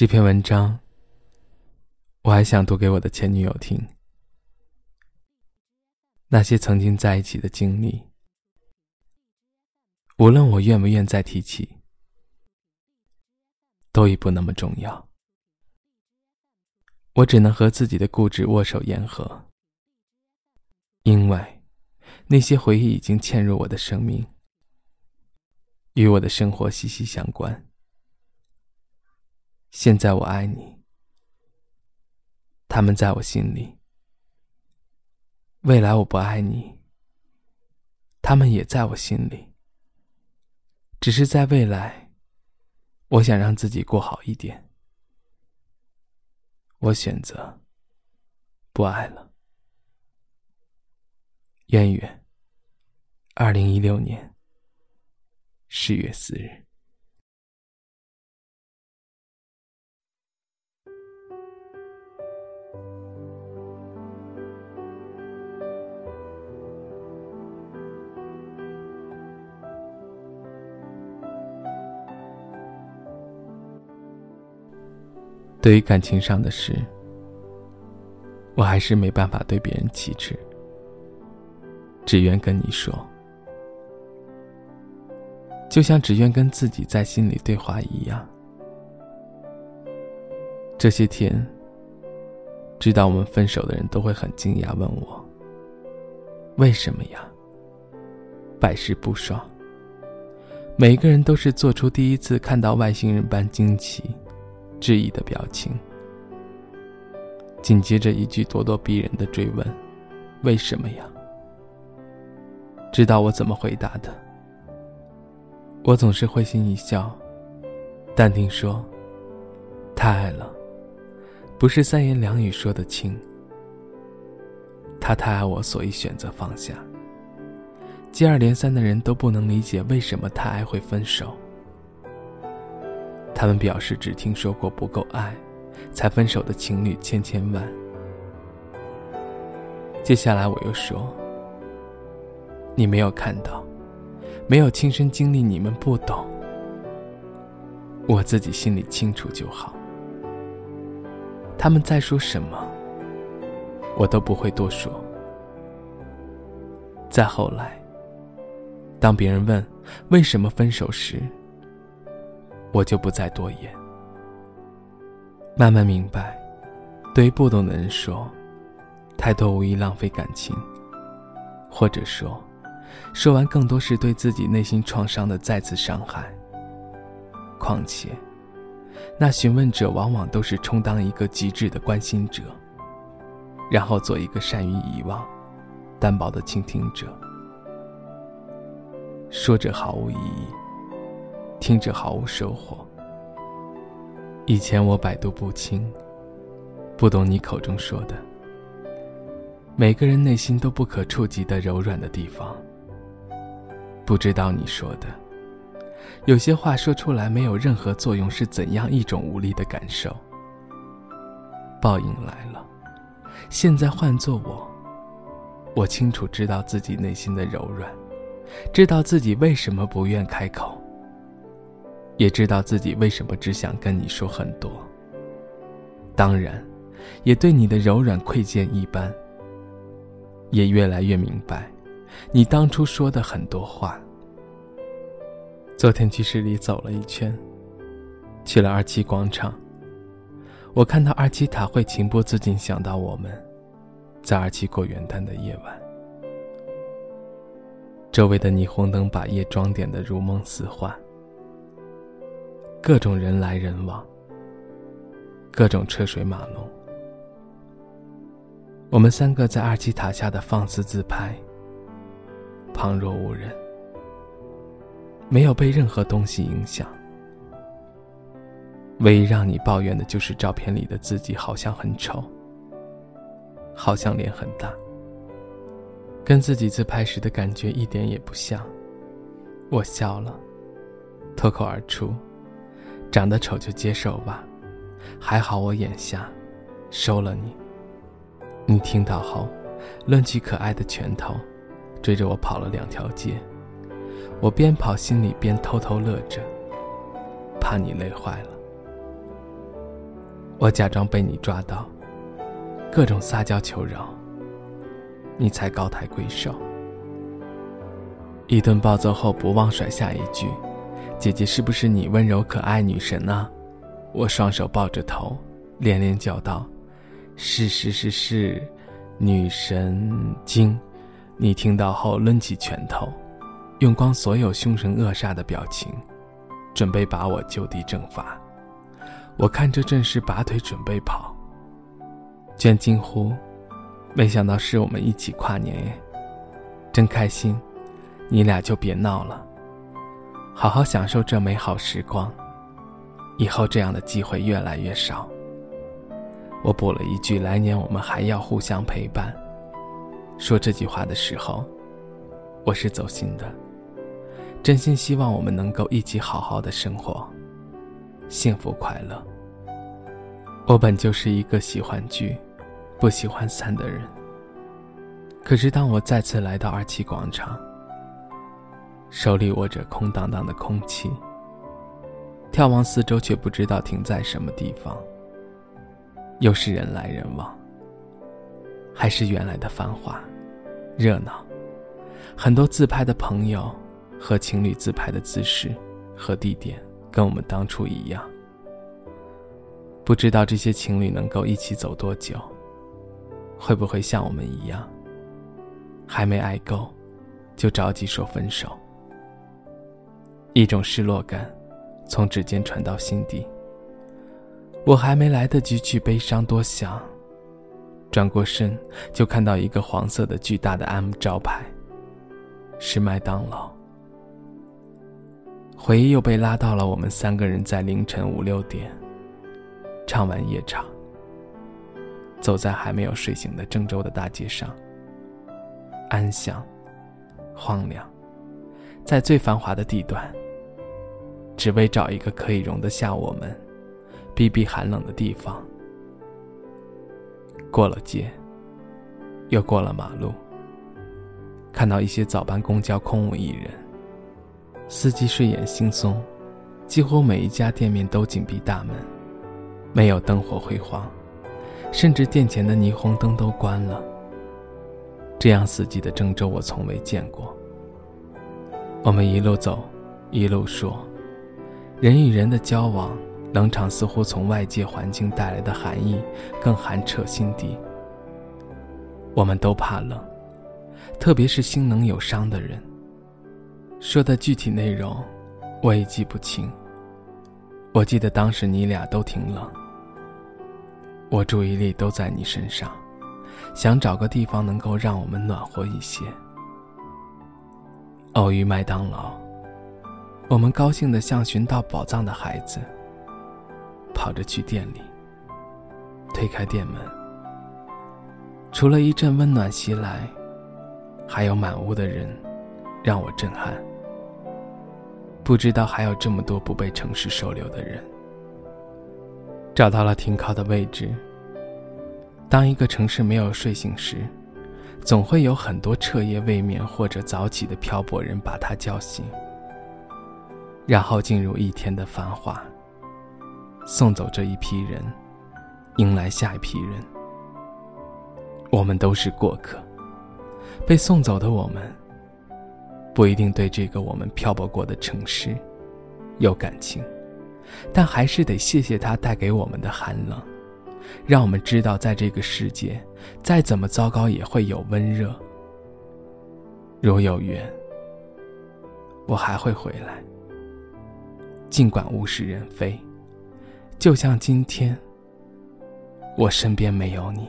这篇文章，我还想读给我的前女友听。那些曾经在一起的经历，无论我愿不愿再提起，都已不那么重要。我只能和自己的固执握手言和，因为那些回忆已经嵌入我的生命，与我的生活息息相关。现在我爱你，他们在我心里；未来我不爱你，他们也在我心里。只是在未来，我想让自己过好一点。我选择不爱了。渊源，二零一六年十月四日。对于感情上的事，我还是没办法对别人启齿，只愿跟你说，就像只愿跟自己在心里对话一样。这些天，知道我们分手的人都会很惊讶，问我为什么呀？百试不爽。每个人都是做出第一次看到外星人般惊奇。质疑的表情，紧接着一句咄咄逼人的追问：“为什么呀？”知道我怎么回答的？我总是会心一笑，淡定说：“太爱了，不是三言两语说得清。他太爱我，所以选择放下。接二连三的人都不能理解为什么太爱会分手。”他们表示只听说过不够爱，才分手的情侣千千万。接下来我又说：“你没有看到，没有亲身经历，你们不懂。我自己心里清楚就好。他们在说什么，我都不会多说。再后来，当别人问为什么分手时，我就不再多言。慢慢明白，对于不懂的人说，太多无意浪费感情；或者说，说完更多是对自己内心创伤的再次伤害。况且，那询问者往往都是充当一个极致的关心者，然后做一个善于遗忘、单薄的倾听者，说着毫无意义。听着毫无收获。以前我百毒不侵，不懂你口中说的。每个人内心都不可触及的柔软的地方。不知道你说的，有些话说出来没有任何作用，是怎样一种无力的感受？报应来了，现在换做我，我清楚知道自己内心的柔软，知道自己为什么不愿开口。也知道自己为什么只想跟你说很多。当然，也对你的柔软窥见一斑。也越来越明白，你当初说的很多话。昨天去市里走了一圈，去了二七广场。我看到二七塔，会情不自禁想到我们，在二七过元旦的夜晚，周围的霓虹灯把夜装点的如梦似幻。各种人来人往，各种车水马龙。我们三个在二七塔下的放肆自拍，旁若无人，没有被任何东西影响。唯一让你抱怨的就是照片里的自己好像很丑，好像脸很大，跟自己自拍时的感觉一点也不像。我笑了，脱口而出。长得丑就接受吧，还好我眼瞎，收了你。你听到后，抡起可爱的拳头，追着我跑了两条街。我边跑心里边偷偷乐着，怕你累坏了。我假装被你抓到，各种撒娇求饶，你才高抬贵手。一顿暴揍后，不忘甩下一句：“姐姐是不是你温柔可爱女神啊？”我双手抱着头，连连叫道：“是是是是，女神经！”你听到后，抡起拳头，用光所有凶神恶煞的表情，准备把我就地正法。我看着阵势，拔腿准备跑。娟惊呼：“没想到是我们一起跨年耶，真开心！你俩就别闹了，好好享受这美好时光。以后这样的机会越来越少。”我补了一句：“来年我们还要互相陪伴。”说这句话的时候，我是走心的，真心希望我们能够一起好好的生活，幸福快乐。我本就是一个喜欢聚，不喜欢散的人。可是当我再次来到二七广场，手里握着空荡荡的空气，眺望四周，却不知道停在什么地方。又是人来人往，还是原来的繁华、热闹？很多自拍的朋友和情侣自拍的姿势和地点，跟我们当初一样。不知道这些情侣能够一起走多久，会不会像我们一样，还没爱够，就着急说分手。一种失落感，从指尖传到心底。我还没来得及去悲伤多想，转过身就看到一个黄色的巨大的 M 招牌，是麦当劳。回忆又被拉到了我们三个人在凌晨五六点。唱完夜场，走在还没有睡醒的郑州的大街上，安详、荒凉，在最繁华的地段，只为找一个可以容得下我们避避寒冷的地方。过了街，又过了马路，看到一些早班公交空无一人，司机睡眼惺忪，几乎每一家店面都紧闭大门。没有灯火辉煌，甚至店前的霓虹灯都关了。这样死寂的郑州，我从未见过。我们一路走，一路说，人与人的交往，冷场似乎从外界环境带来的寒意更寒彻心底。我们都怕冷，特别是心能有伤的人。说的具体内容，我已记不清。我记得当时你俩都挺冷。我注意力都在你身上，想找个地方能够让我们暖和一些。偶遇麦当劳，我们高兴的像寻到宝藏的孩子，跑着去店里，推开店门。除了一阵温暖袭来，还有满屋的人，让我震撼。不知道还有这么多不被城市收留的人。找到了停靠的位置。当一个城市没有睡醒时，总会有很多彻夜未眠或者早起的漂泊人把他叫醒，然后进入一天的繁华，送走这一批人，迎来下一批人。我们都是过客，被送走的我们，不一定对这个我们漂泊过的城市有感情。但还是得谢谢他带给我们的寒冷，让我们知道，在这个世界，再怎么糟糕也会有温热。如有缘，我还会回来。尽管物是人非，就像今天，我身边没有你，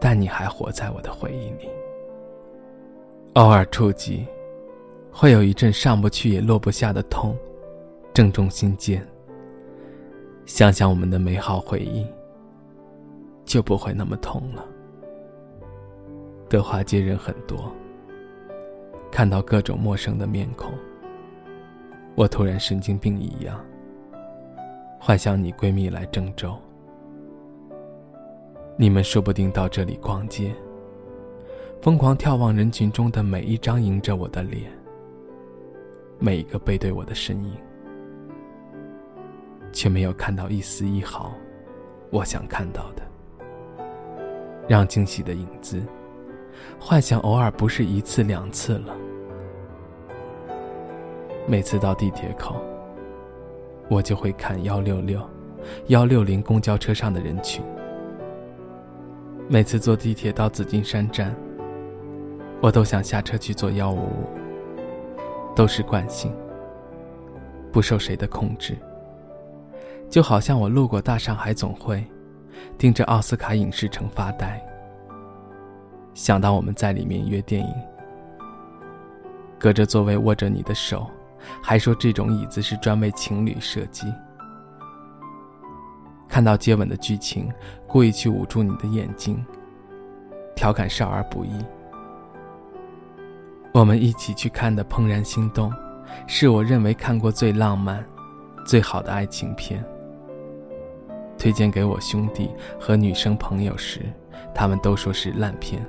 但你还活在我的回忆里。偶尔触及，会有一阵上不去也落不下的痛。正中心间。想想我们的美好回忆，就不会那么痛了。德华街人很多，看到各种陌生的面孔，我突然神经病一样，幻想你闺蜜来郑州，你们说不定到这里逛街，疯狂眺望人群中的每一张迎着我的脸，每一个背对我的身影。却没有看到一丝一毫我想看到的。让惊喜的影子，幻想偶尔不是一次两次了。每次到地铁口，我就会看幺六六、幺六零公交车上的人群。每次坐地铁到紫金山站，我都想下车去坐幺五五，都是惯性，不受谁的控制。就好像我路过大上海总会。盯着奥斯卡影视城发呆，想到我们在里面约电影，隔着座位握着你的手，还说这种椅子是专为情侣设计。看到接吻的剧情，故意去捂住你的眼睛，调侃少儿不宜。我们一起去看的《怦然心动》，是我认为看过最浪漫、最好的爱情片。推荐给我兄弟和女生朋友时，他们都说是烂片。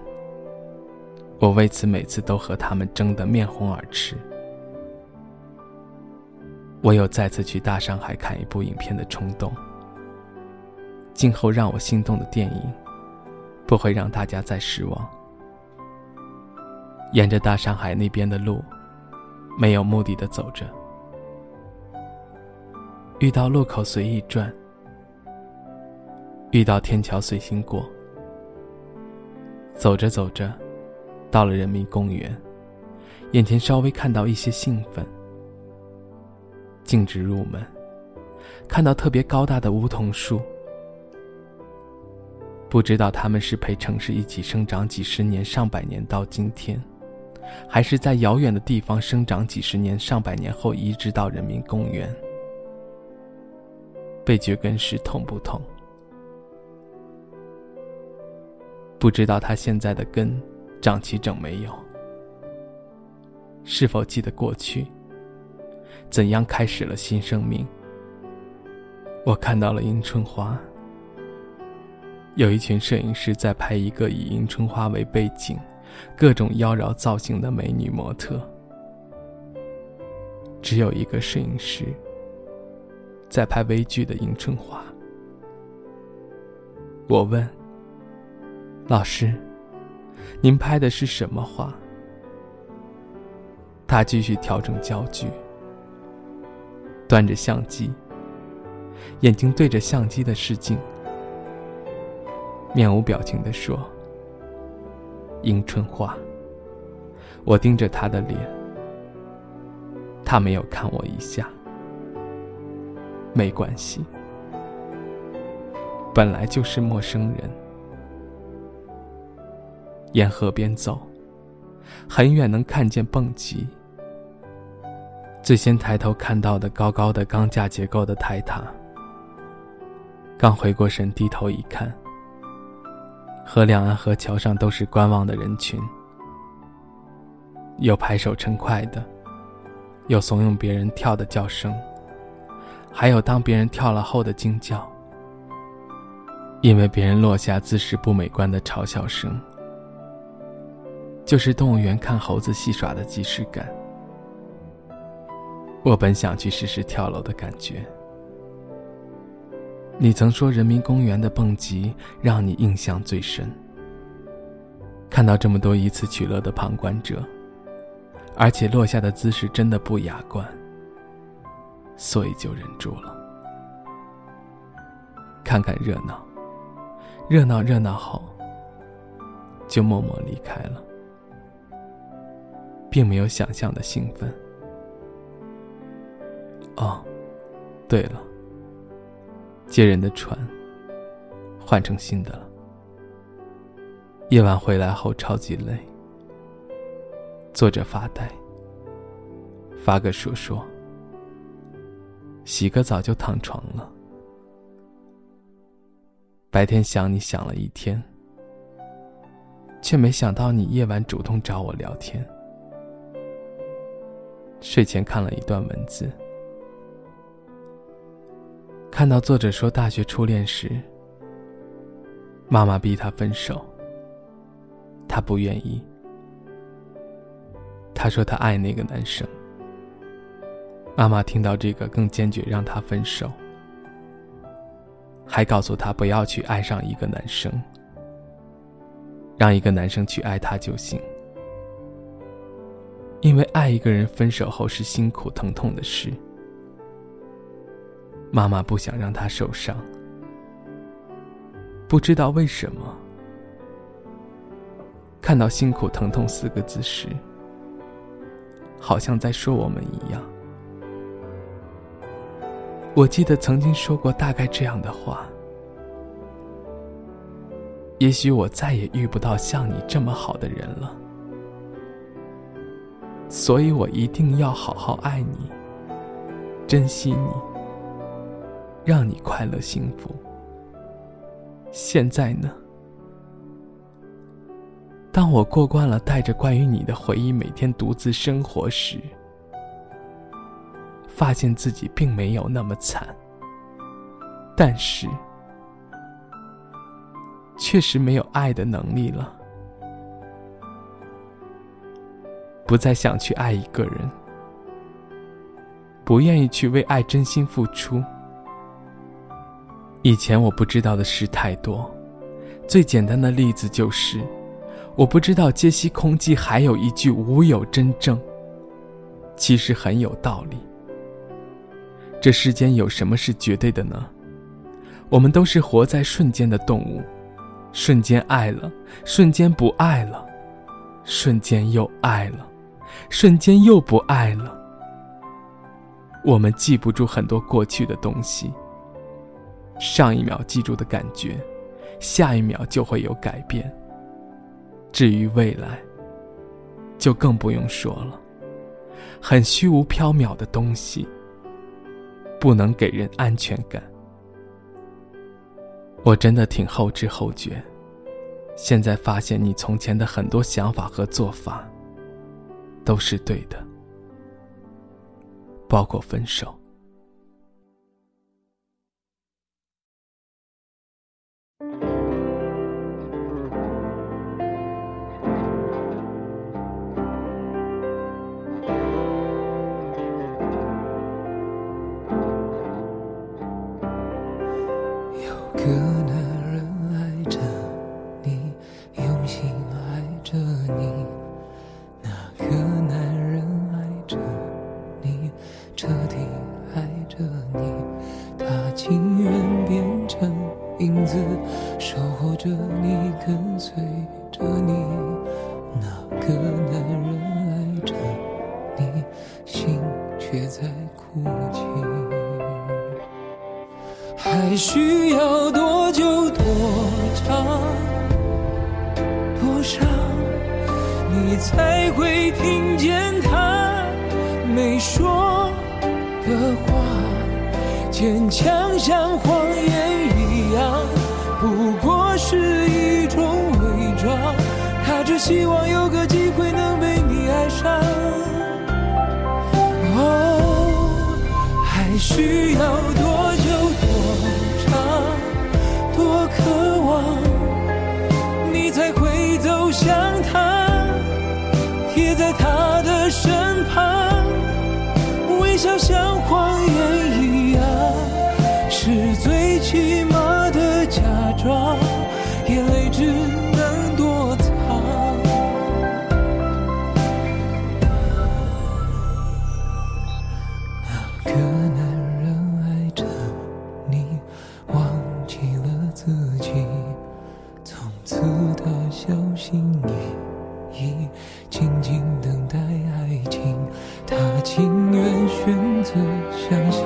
我为此每次都和他们争得面红耳赤。我有再次去大上海看一部影片的冲动。今后让我心动的电影，不会让大家再失望。沿着大上海那边的路，没有目的的走着，遇到路口随意转。遇到天桥随心过，走着走着，到了人民公园，眼前稍微看到一些兴奋。径直入门，看到特别高大的梧桐树，不知道他们是陪城市一起生长几十年、上百年到今天，还是在遥远的地方生长几十年、上百年后移植到人民公园。被掘根时痛不痛？不知道他现在的根长齐整没有？是否记得过去？怎样开始了新生命？我看到了迎春花。有一群摄影师在拍一个以迎春花为背景、各种妖娆造型的美女模特。只有一个摄影师在拍微距的迎春花。我问。老师，您拍的是什么花？他继续调整焦距，端着相机，眼睛对着相机的视镜，面无表情地说：“迎春花。”我盯着他的脸，他没有看我一下。没关系，本来就是陌生人。沿河边走，很远能看见蹦极。最先抬头看到的高高的钢架结构的台塔。刚回过神，低头一看，河两岸河桥上都是观望的人群，有拍手称快的，有怂恿别人跳的叫声，还有当别人跳了后的惊叫，因为别人落下姿势不美观的嘲笑声。就是动物园看猴子戏耍的即视感。我本想去试试跳楼的感觉。你曾说人民公园的蹦极让你印象最深。看到这么多以此取乐的旁观者，而且落下的姿势真的不雅观，所以就忍住了。看看热闹，热闹热闹后，就默默离开了。并没有想象的兴奋。哦，对了，接人的船换成新的了。夜晚回来后超级累，坐着发呆，发个说说，洗个澡就躺床了。白天想你想了一天，却没想到你夜晚主动找我聊天。睡前看了一段文字，看到作者说大学初恋时，妈妈逼他分手，他不愿意。他说他爱那个男生，妈妈听到这个更坚决让他分手，还告诉他不要去爱上一个男生，让一个男生去爱他就行。因为爱一个人分手后是辛苦疼痛的事，妈妈不想让他受伤。不知道为什么，看到“辛苦疼痛”四个字时，好像在说我们一样。我记得曾经说过大概这样的话：也许我再也遇不到像你这么好的人了，所以我一定要好好爱你，珍惜你，让你快乐幸福。现在呢？当我过惯了带着关于你的回忆每天独自生活时，发现自己并没有那么惨，但是确实没有爱的能力了，不再想去爱一个人，不愿意去为爱真心付出。以前我不知道的事太多，最简单的例子就是，我不知道接吸空寂还有一句“无有真正”，其实很有道理。这世间有什么是绝对的呢？我们都是活在瞬间的动物，瞬间爱了，瞬间不爱了，瞬间又爱了，瞬间又不爱了。我们记不住很多过去的东西，上一秒记住的感觉，下一秒就会有改变。至于未来，就更不用说了，很虚无缥缈的东西。不能给人安全感。我真的挺后知后觉，现在发现你从前的很多想法和做法，都是对的，包括分手。情愿变成影子，守候着你，跟随着你。那个男人爱着你，心却在哭泣。还需要多久多长多伤，你才会听见他没说的话？坚强像谎言一样，不过是一种伪装。他只希望有个机会能被你爱上。哦，还需要多静静等待爱情。他情愿选择相信，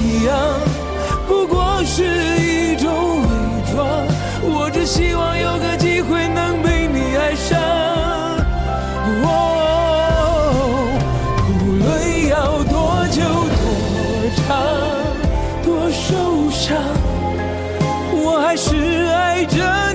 样不过是一种伪装。我只希望有个机会能被你爱上。哦，无论要多久多长，多受伤，我还是爱着